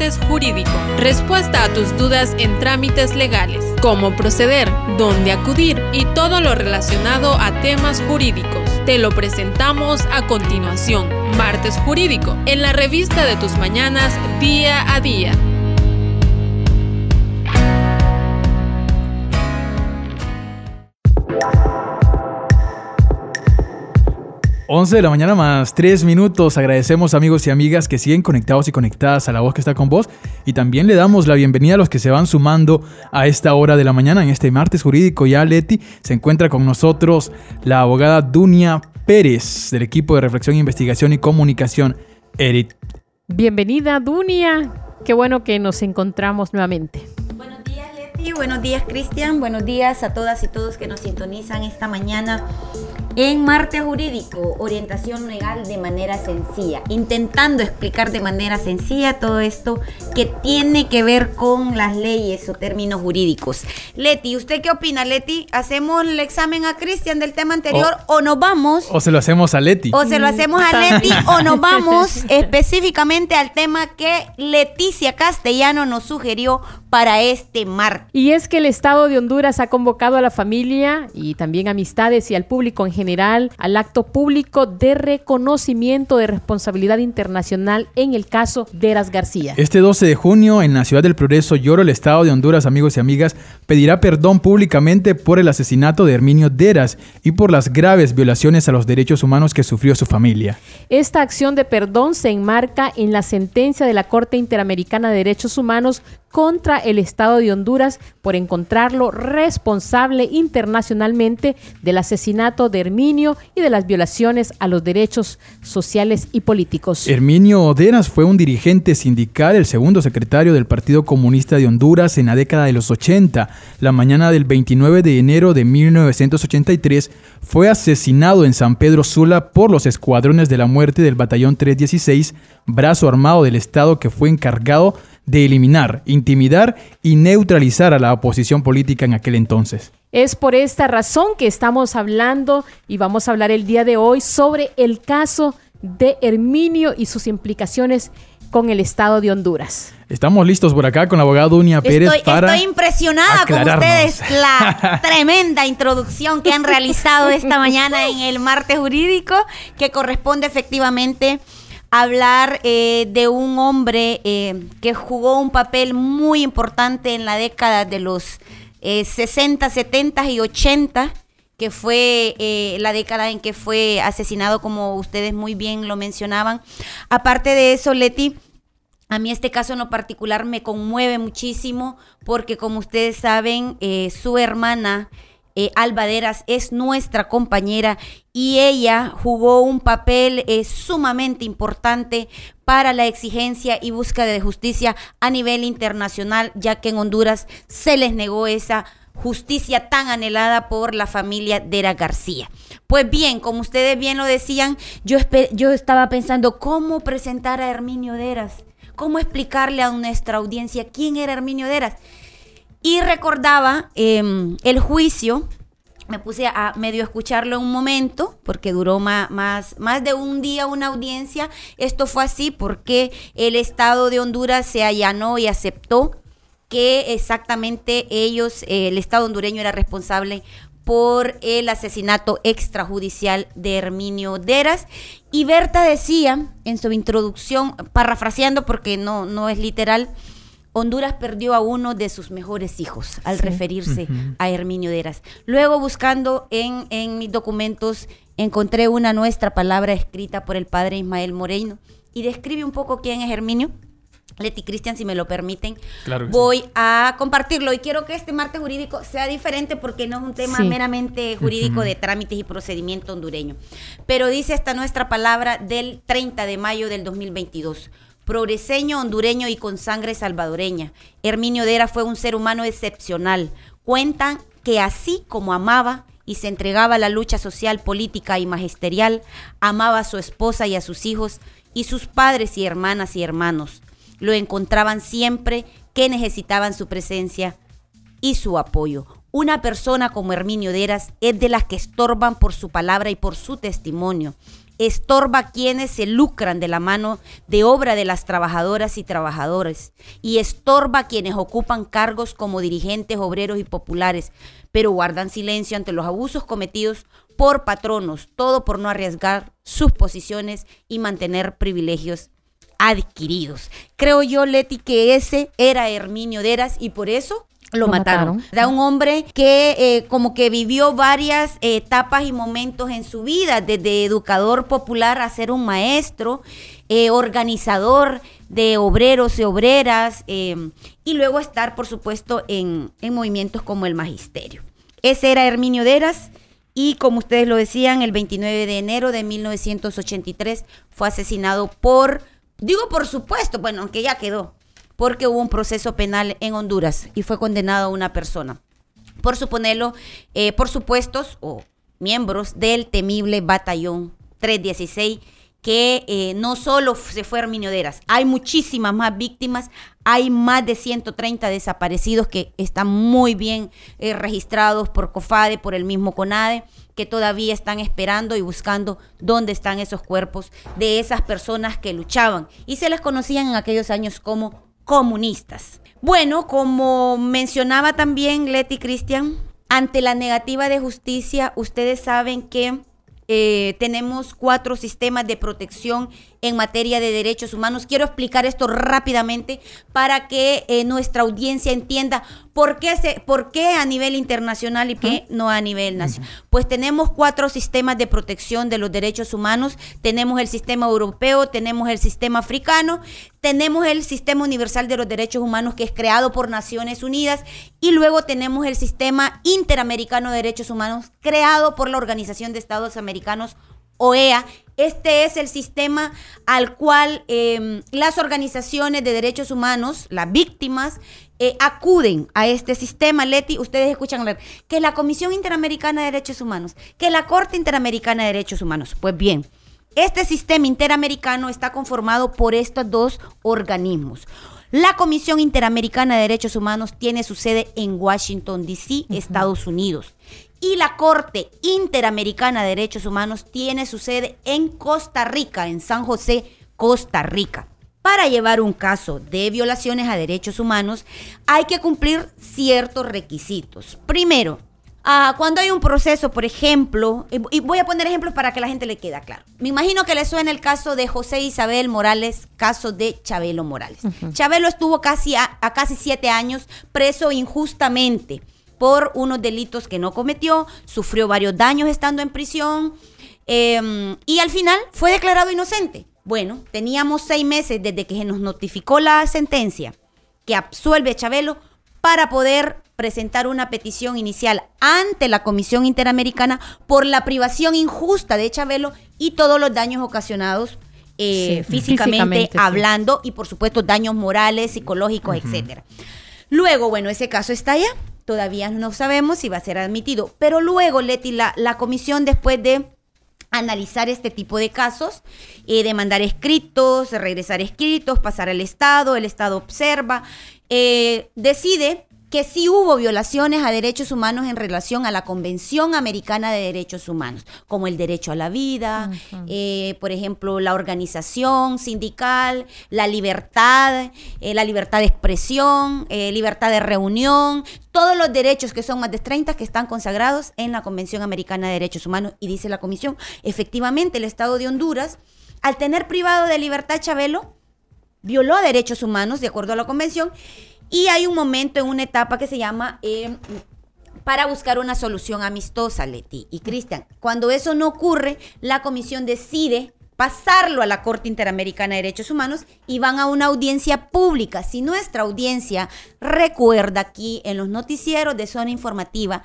Martes Jurídico. Respuesta a tus dudas en trámites legales, cómo proceder, dónde acudir y todo lo relacionado a temas jurídicos. Te lo presentamos a continuación. Martes Jurídico, en la revista de tus mañanas día a día. 11 de la mañana más 3 minutos. Agradecemos amigos y amigas que siguen conectados y conectadas a la voz que está con vos. Y también le damos la bienvenida a los que se van sumando a esta hora de la mañana, en este martes jurídico. Ya Leti se encuentra con nosotros la abogada Dunia Pérez del equipo de reflexión, investigación y comunicación ERIT. Bienvenida Dunia. Qué bueno que nos encontramos nuevamente. Buenos días Leti, buenos días Cristian, buenos días a todas y todos que nos sintonizan esta mañana en Marte Jurídico, orientación legal de manera sencilla, intentando explicar de manera sencilla todo esto que tiene que ver con las leyes o términos jurídicos. Leti, ¿usted qué opina, Leti? ¿Hacemos el examen a Cristian del tema anterior o, nos vamos? O se lo hacemos a Leti. O se lo hacemos a Leti o nos vamos específicamente al tema que Leticia Castellano nos sugirió para este martes. Y es que el Estado de Honduras ha convocado a la familia y también amistades y al público en general al acto público de reconocimiento de responsabilidad internacional en el caso de Eras García. Este 12 de junio en la ciudad del Progreso Lloro, el Estado de Honduras, amigos y amigas, pedirá perdón públicamente por el asesinato de Herminio Deras y por las graves violaciones a los derechos humanos que sufrió su familia. Esta acción de perdón se enmarca en la sentencia de la Corte Interamericana de Derechos Humanos contra el Estado de Honduras por encontrarlo responsable internacionalmente del asesinato de Herminio y de las violaciones a los derechos sociales y políticos. Herminio Oderas fue un dirigente sindical, el segundo secretario del Partido Comunista de Honduras en la década de los 80. La mañana del 29 de enero de 1983 fue asesinado en San Pedro Sula por los escuadrones de la muerte del Batallón 316, brazo armado del Estado que fue encargado de eliminar, intimidar y neutralizar a la oposición política en aquel entonces. Es por esta razón que estamos hablando y vamos a hablar el día de hoy sobre el caso de Herminio y sus implicaciones con el Estado de Honduras. Estamos listos por acá con la abogada Dunia Pérez estoy, para. Estoy impresionada con ustedes la tremenda introducción que han realizado esta mañana en el martes jurídico, que corresponde efectivamente hablar eh, de un hombre eh, que jugó un papel muy importante en la década de los 60, eh, 70 y 80 que fue la década en que fue asesinado, como ustedes muy bien lo mencionaban. Aparte de eso, Leti, a mí este caso en lo particular me conmueve muchísimo porque, como ustedes saben, su hermana eh, Albaderas es nuestra compañera y ella jugó un papel eh, sumamente importante para la exigencia y búsqueda de justicia a nivel internacional, ya que en Honduras se les negó esa justicia tan anhelada por la familia Dera García. Pues bien, como ustedes bien lo decían, yo, yo estaba pensando cómo presentar a Herminio Deras, cómo explicarle a nuestra audiencia quién era Herminio Deras. Y recordaba em, el juicio, me puse a medio escucharlo un momento, porque duró más, más, más de un día una audiencia. Esto fue así porque el Estado de Honduras se allanó y aceptó que exactamente ellos, el Estado hondureño era responsable por el asesinato extrajudicial de Herminio Deras. Y Berta decía en su introducción, parafraseando porque no, no es literal, Honduras perdió a uno de sus mejores hijos al referirse a Herminio Deras. Luego buscando en, en, mis documentos encontré una nuestra palabra escrita por el padre Ismael Moreno y describe un poco quién es Herminio. Leti Cristian, si me lo permiten, voy a compartirlo y quiero que este martes jurídico sea diferente porque no es un tema meramente jurídico de trámites y procedimiento hondureño. Pero dice esta nuestra palabra del 30 de mayo del 2022 progreseño, hondureño y con sangre salvadoreña. Herminio Dera fue un ser humano excepcional. Cuentan que así como amaba y se entregaba a la lucha social, política y magisterial, amaba a su esposa y a sus hijos y sus padres y hermanas y hermanos. Lo encontraban siempre que necesitaban su presencia y su apoyo. Una persona como Herminio Deras es de las que estorban por su palabra y por su testimonio estorba a quienes se lucran de la mano de obra de las trabajadoras y trabajadores y estorba a quienes ocupan cargos como dirigentes, obreros y populares, pero guardan silencio ante los abusos cometidos por patronos, todo por no arriesgar sus posiciones y mantener privilegios adquiridos. Creo yo, Leti, que ese era Herminio Deras y por eso lo, mataron. Era un hombre que eh, como que vivió varias etapas y momentos en su vida, desde educador popular a ser un maestro, eh, organizador de obreros y obreras, eh, y luego estar, por supuesto, en, en movimientos como el magisterio. Ese era Herminio Deras. Y como ustedes lo decían, el 29 de enero de 1983 fue asesinado por, digo por supuesto, bueno, aunque ya quedó, porque hubo un proceso penal en Honduras y fue condenado a una persona. Por suponerlo, eh, por supuestos o miembros del temible batallón 316 que eh, no solo se fue Herminio Deras, hay muchísimas más víctimas, hay más de 130 desaparecidos que están muy bien eh, registrados por COFADE, por el mismo CONADE, que todavía están esperando y buscando dónde están esos cuerpos de esas personas que luchaban. Y se les conocían en aquellos años como comunistas. Bueno, como mencionaba también Leti Cristian, ante la negativa de justicia, ustedes saben que eh, tenemos cuatro sistemas de protección en materia de derechos humanos. Quiero explicar esto rápidamente para que eh, nuestra audiencia entienda por qué, se, por qué a nivel internacional y qué no a nivel nacional. Pues tenemos cuatro sistemas de protección de los derechos humanos. Tenemos el sistema europeo, tenemos el sistema africano, tenemos el sistema universal de los derechos humanos que es creado por Naciones Unidas y luego tenemos el sistema interamericano de derechos humanos creado por la Organización de Estados Americanos OEA. Este es el sistema al cual em, las organizaciones de derechos humanos, las víctimas, eh, acuden a este sistema. Leti, ustedes escuchan hablar que la Comisión Interamericana de Derechos Humanos, que la Corte Interamericana de Derechos Humanos. Pues bien, este sistema interamericano está conformado por estos dos organismos. La Comisión Interamericana de Derechos Humanos tiene su sede en Washington, D.C., Estados Unidos. Y la Corte Interamericana de Derechos Humanos tiene su sede en Costa Rica, en San José, Costa Rica. Para llevar un caso de violaciones a derechos humanos hay que cumplir ciertos requisitos. Primero, Ah, cuando hay un proceso, por ejemplo, y, voy a poner ejemplos para que la gente le quede claro. Me imagino que le suena el caso de José Isabel Morales, caso de Chabelo Morales. Chabelo estuvo casi a, casi siete años preso injustamente por unos delitos que no cometió, sufrió varios daños estando en prisión em, y al final fue declarado inocente. Bueno, teníamos seis meses desde que se nos notificó la sentencia que absuelve a Chabelo para poder presentar una petición inicial ante la Comisión Interamericana por la privación injusta de Chabelo y todos los daños ocasionados eh, físicamente, hablando y por supuesto daños morales, psicológicos, etcétera. Luego, bueno, ese caso está allá. Todavía no sabemos si va a ser admitido. Pero luego, Leti, la, la comisión después de analizar este tipo de casos, eh, de mandar escritos, regresar escritos, pasar al Estado, el Estado observa, eh, decide que sí hubo violaciones a derechos humanos en relación a la Convención Americana de Derechos Humanos, como el derecho a la vida, eh, por ejemplo, la organización sindical, la libertad, eh, la libertad de expresión, eh, libertad de reunión, todos los derechos que son más de 30 que están consagrados en la Convención Americana de Derechos Humanos. Y dice la Comisión, efectivamente, el Estado de Honduras, al tener privado de libertad Chabelo, violó derechos humanos de acuerdo a la Convención y hay un momento en una etapa que se llama eh, para buscar una solución amistosa, Leti y Cristian. Cuando eso no ocurre, la comisión decide pasarlo a la Corte Interamericana de Derechos Humanos y van a una audiencia pública. Si nuestra audiencia recuerda aquí en los noticieros de zona informativa,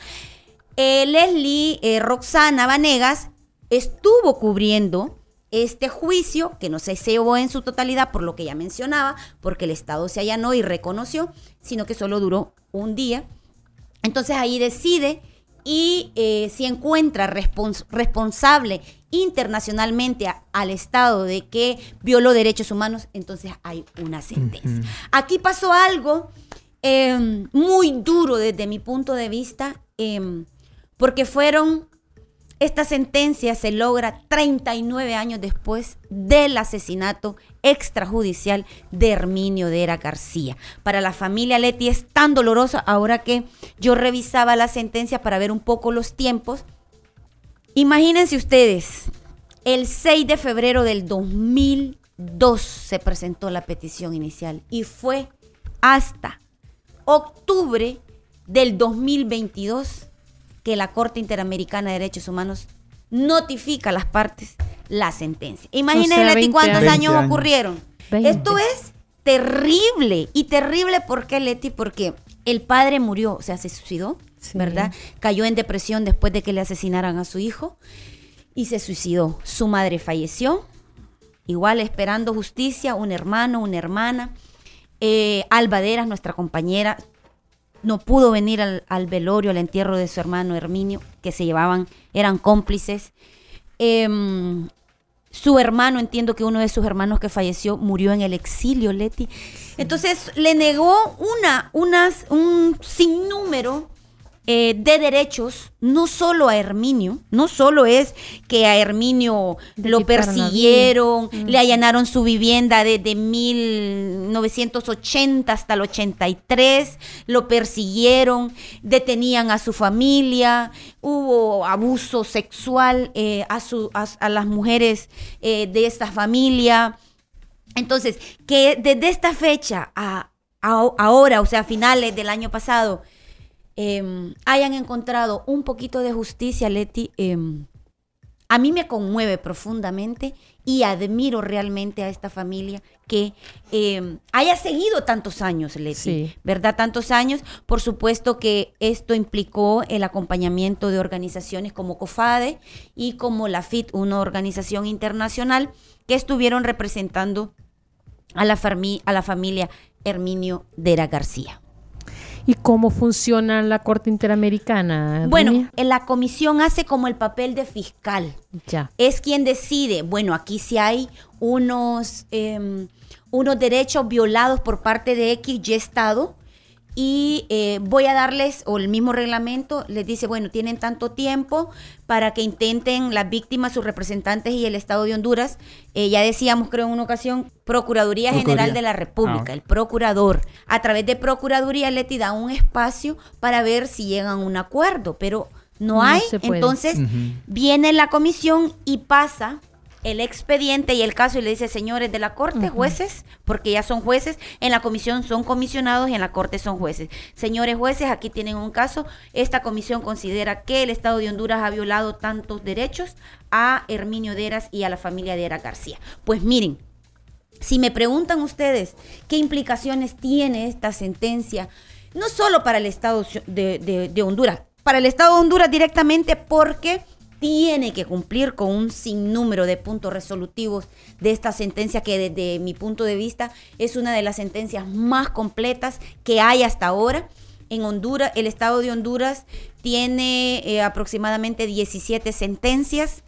eh, Leslie eh, Roxana Vanegas estuvo cubriendo este juicio, que no se cebó en su totalidad por lo que ya mencionaba, porque el Estado se allanó y reconoció, sino que solo duró un día. Entonces ahí decide y eh, si encuentra responsable internacionalmente al Estado de que violó derechos humanos, entonces hay una sentencia. Aquí pasó algo em, muy duro desde mi punto de vista, em, porque fueron esta sentencia se logra 39 años después del asesinato extrajudicial de Herminio de Era García. Para la familia Leti es tan dolorosa ahora que yo revisaba la sentencia para ver un poco los tiempos. Imagínense ustedes, el 6 de febrero del 2002 se presentó la petición inicial y fue hasta octubre del 2022 que la Corte Interamericana de Derechos Humanos notifica a las partes la sentencia. Imagínense, cuántos años, ocurrieron. Esto es terrible. Y terrible, ¿por qué, Leti? Porque el padre murió, o sea, se suicidó, ¿verdad? Cayó en depresión después de que le asesinaran a su hijo y se suicidó. Su madre falleció, igual esperando justicia, un hermano, una hermana. Eh, Albaderas, nuestra compañera, no pudo venir al, velorio, al entierro de su hermano Herminio, que se llevaban, eran cómplices. Em, su hermano, entiendo que uno de sus hermanos que falleció murió en el exilio, Leti. Entonces le negó una, unas, un sinnúmero eh, de derechos, no solo a Herminio, no solo es que a Herminio lo persiguieron, mm. le allanaron su vivienda desde 1980 hasta el 83, lo persiguieron, detenían a su familia, hubo abuso sexual eh, a, su, a, las mujeres eh, de esta familia. Entonces, que desde esta fecha a, a ahora, o sea, a finales del año pasado, Em, hayan encontrado un poquito de justicia, Leti, em, a mí me conmueve profundamente y admiro realmente a esta familia que em, haya seguido tantos años, Leti, ¿verdad? Tantos años. Por supuesto que esto implicó el acompañamiento de organizaciones como COFADE y como la FIT, una organización internacional que estuvieron representando a la, a la familia Herminio Dera García. ¿Y cómo funciona la Corte Interamericana? Bueno, la comisión hace como el papel de fiscal. Ya. Es quien decide, bueno, aquí sí hay unos, em, unos derechos violados por parte de X y Estado y eh, voy a darles, o el mismo reglamento les dice, bueno, tienen tanto tiempo para que intenten las víctimas, sus representantes y el Estado de Honduras. Eh, ya decíamos, creo en una ocasión, Procuraduría, General de la República, ah, el procurador. A través de Procuraduría le da un espacio para ver si llegan a un acuerdo, pero no, hay. Entonces viene la comisión y pasa el expediente y el caso y le dice, señores de la Corte, jueces, porque ya son jueces, en la comisión son comisionados y en la Corte son jueces. Señores jueces, aquí tienen un caso, esta comisión considera que el Estado de Honduras ha violado tantos derechos a Herminio Deras y a la familia de García. Pues miren, si me preguntan ustedes qué implicaciones tiene esta sentencia, no solo para el Estado de, de Honduras, para el Estado de Honduras directamente porque tiene que cumplir con un sinnúmero de puntos resolutivos de esta sentencia que desde mi punto de vista es una de las sentencias más completas que hay hasta ahora. En Honduras, el estado de Honduras tiene eh, aproximadamente 17 sentencias,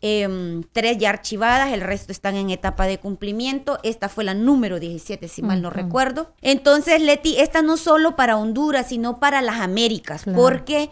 em, tres ya archivadas, el resto están en etapa de cumplimiento. Esta fue la número 17, si mal no recuerdo. Entonces, Leti, esta no solo para Honduras, sino para las Américas, porque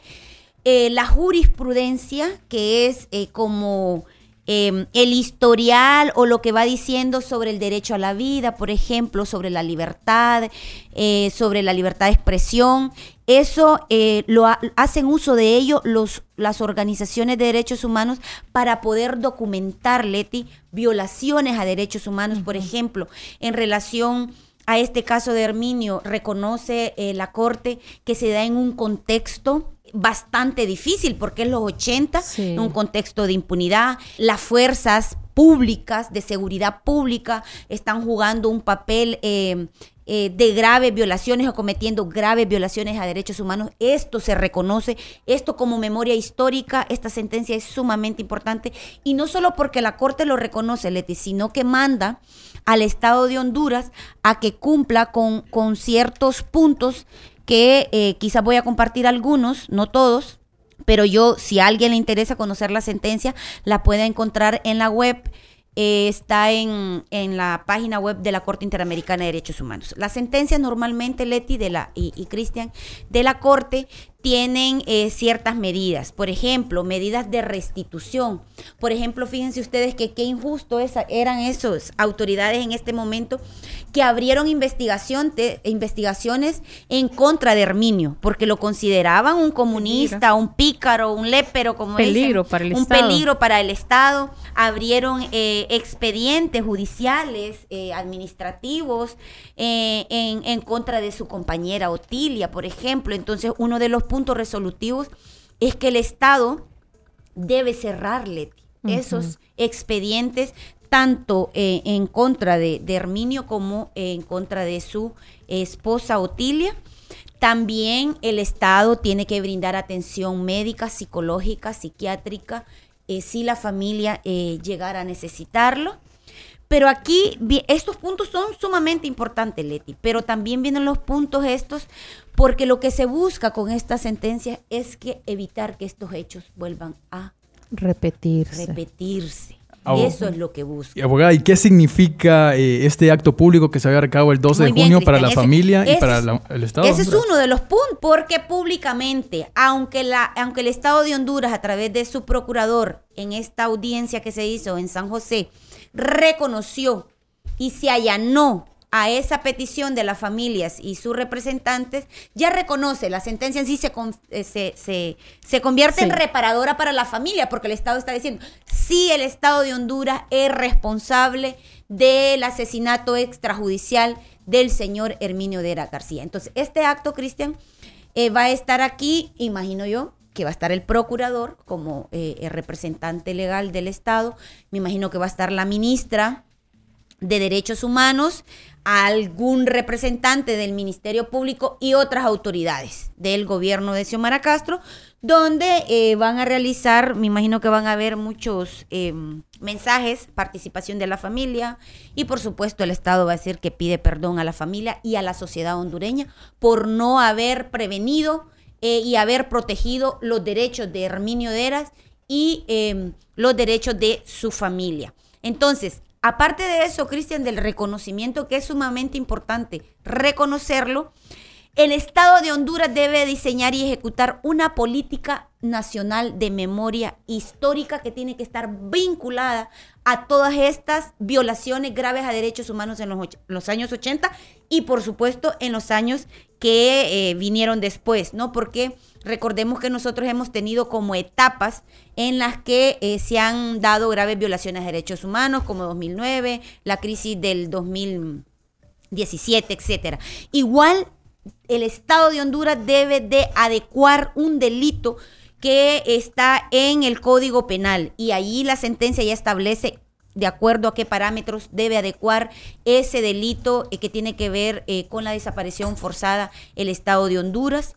eh, la jurisprudencia, que es eh, como em, el historial o lo que va diciendo sobre el derecho a la vida, por ejemplo, sobre la libertad, eh, sobre la libertad de expresión. Eso lo hacen uso de ello los, las organizaciones de derechos humanos para poder documentar, Leti, violaciones a derechos humanos, por ejemplo, en relación a este caso de Herminio, reconoce la Corte que se da en un contexto bastante difícil porque es los 80, en un contexto de impunidad. Las fuerzas públicas, de seguridad pública, están jugando un papel eh, eh, de graves violaciones o cometiendo graves violaciones a derechos humanos. Esto se reconoce, esto como memoria histórica, esta sentencia es sumamente importante y no solo porque la Corte lo reconoce, Leti, sino que manda al Estado de Honduras a que cumpla con, con ciertos puntos que eh, quizás voy a compartir algunos, no todos, pero yo, si a alguien le interesa conocer la sentencia, la puede encontrar en la web. Eh, está en, la página web de la Corte Interamericana de Derechos Humanos. Las sentencias normalmente, Leti de la, y, y Cristian, de la Corte tienen eh, ciertas medidas. Por ejemplo, medidas de restitución. Por ejemplo, fíjense ustedes que qué injusto eran esas autoridades en este momento que abrieron investigación investigaciones en contra de Herminio, porque lo consideraban un comunista, un pícaro, un lépero, como peligro para el un peligro para el Estado. Abrieron eh, expedientes judiciales, eh, administrativos, en, en contra de su compañera Otilia, por ejemplo. Entonces, uno de los puntos resolutivos es que el Estado debe cerrarle esos expedientes tanto eh, en contra de, Herminio como en contra de su esposa Otilia. También el Estado tiene que brindar atención médica, psicológica, psiquiátrica, eh, si la familia eh, llegara a necesitarlo. Pero aquí estos puntos son sumamente importantes, Leti, pero también vienen los puntos estos porque lo que se busca con esta sentencia es que evitar que estos hechos vuelvan a repetirse. Repetirse. Eso es lo que busca. Abogada, ¿y qué significa eh, este acto público que se había a el 12 de junio para la familia y para el Estado? Ese es uno de los puntos, porque públicamente, aunque, la, aunque el Estado de Honduras, a través de su procurador, en esta audiencia que se hizo en San José, reconoció y se allanó a esa petición de las familias y sus representantes, ya reconoce, la sentencia en sí se, eh, se, convierte en reparadora para la familia, porque el Estado está diciendo, sí, el Estado de Honduras es responsable del asesinato extrajudicial del señor Herminio Dera García. Entonces, este acto, Cristian, eh, va a estar aquí, imagino yo, que va a estar el procurador como eh, representante legal del Estado, me imagino que va a estar la ministra de Derechos Humanos, algún representante del Ministerio Público y otras autoridades del gobierno de Xiomara Castro, donde eh, van a realizar, me imagino que van a haber muchos eh, mensajes, participación de la familia y por supuesto el Estado va a decir que pide perdón a la familia y a la sociedad hondureña por no haber prevenido eh, y haber protegido los derechos de Herminio Deras y em, los derechos de su familia. Entonces, aparte de eso, Cristian, del reconocimiento que es sumamente importante reconocerlo, el Estado de Honduras debe diseñar y ejecutar una política nacional de memoria histórica que tiene que estar vinculada a todas estas violaciones graves a derechos humanos en los, años 80 y por supuesto en los años que eh, vinieron después, ¿no? Porque recordemos que nosotros hemos tenido como etapas en las que eh, se han dado graves violaciones a derechos humanos, como 2009, la crisis del 2017, etcétera. Igual el Estado de Honduras debe de adecuar un delito que está en el Código Penal y ahí la sentencia ya establece de acuerdo a qué parámetros debe adecuar ese delito eh, que tiene que ver eh, con la desaparición forzada el Estado de Honduras.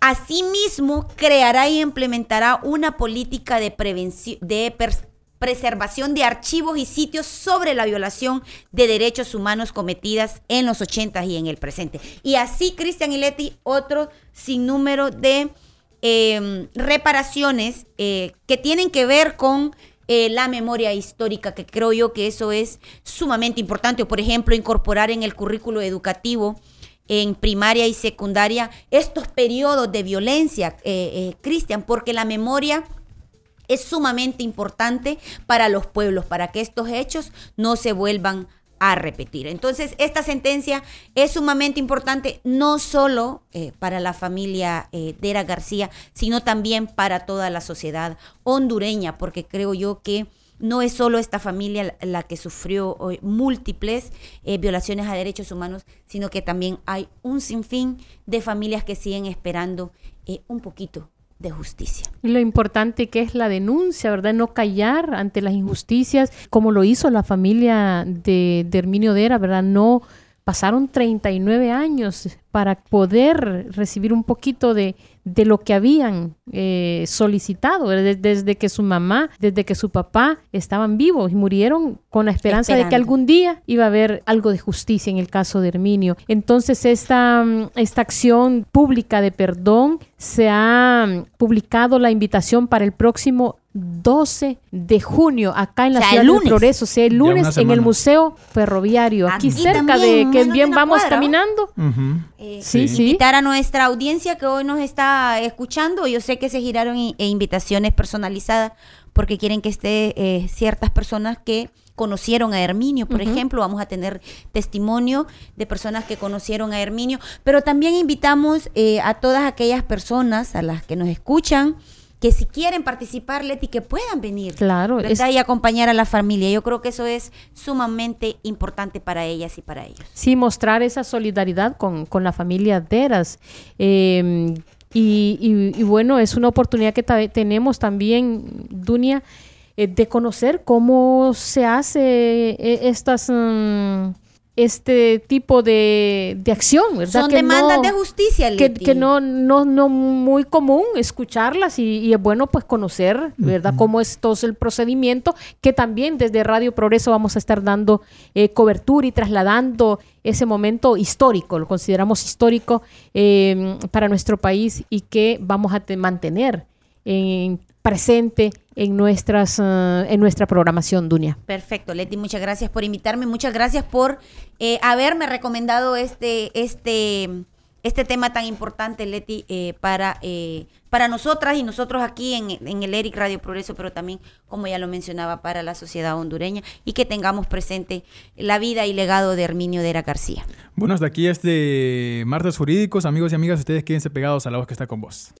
Asimismo, creará y implementará una política de, prevención, de preservación de archivos y sitios sobre la violación de derechos humanos cometidas en los 80 y en el presente. Y así, Cristian y Leti, otro sinnúmero de em, reparaciones eh, que tienen que ver con eh, la memoria histórica, que creo yo que eso es sumamente importante. O, por ejemplo, incorporar en el currículo educativo en primaria y secundaria estos periodos de violencia, eh, Cristian, porque la memoria es sumamente importante para los pueblos, para que estos hechos no se vuelvan a repetir. Entonces, esta sentencia es sumamente importante no solo eh, para la familia eh, Dera García, sino también para toda la sociedad hondureña, porque creo yo que no es solo esta familia la que sufrió múltiples eh, violaciones a derechos humanos, sino que también hay un sinfín de familias que siguen esperando un poquito de justicia. Lo importante que es la denuncia, ¿verdad? No callar ante las injusticias, como lo hizo la familia de, de Herminio Dera, ¿verdad? No pasaron 39 años para poder recibir un poquito de, de lo que habían eh, solicitado desde, que su mamá, desde que su papá estaban vivos y murieron con la esperanza de que algún día iba a haber algo de justicia en el caso de Herminio. Entonces esta, esta acción pública de perdón se ha publicado la invitación para el próximo 12 de junio, acá en la ciudad del Progreso, o sea, el lunes en el Museo Ferroviario, aquí, cerca de que bien vamos caminando. Eh, sí, sí. Invitar a nuestra audiencia que hoy nos está escuchando, yo sé que se giraron e invitaciones personalizadas porque quieren que esté eh, ciertas personas que conocieron a Herminio, por ejemplo, vamos a tener testimonio de personas que conocieron a Herminio, pero también invitamos eh, a todas aquellas personas a las que nos escuchan, que si quieren participar, Leti, que puedan venir. Claro. Y acompañar a la familia. Yo creo que eso es sumamente importante para ellas y para ellos. Sí, mostrar esa solidaridad con, con la familia Deras. Eh, y, bueno, es una oportunidad que tenemos también, Dunia, eh, de conocer cómo se hace eh, estas... Mm, este tipo de, de acción, ¿verdad? Son demandas de justicia, Que, que, no, no, no muy común escucharlas y, es bueno pues conocer, ¿verdad? Cómo es todo el procedimiento, que también desde Radio Progreso vamos a estar dando eh, cobertura y trasladando ese momento histórico, lo consideramos histórico eh, para nuestro país y que vamos a mantener en presente en, nuestras, eh, en nuestra programación, Dunia. Perfecto, Leti, muchas gracias por invitarme, muchas gracias por eh, haberme recomendado este, este, este tema tan importante, Leti, eh, para, para nosotras y nosotros aquí en, en, el ERIC Radio Progreso, pero también, como ya lo mencionaba, para la sociedad hondureña y que tengamos presente la vida y legado de Herminio Dera García. Bueno, hasta aquí este Martes Jurídicos. Amigos y amigas, ustedes quédense pegados a la voz que está con vos.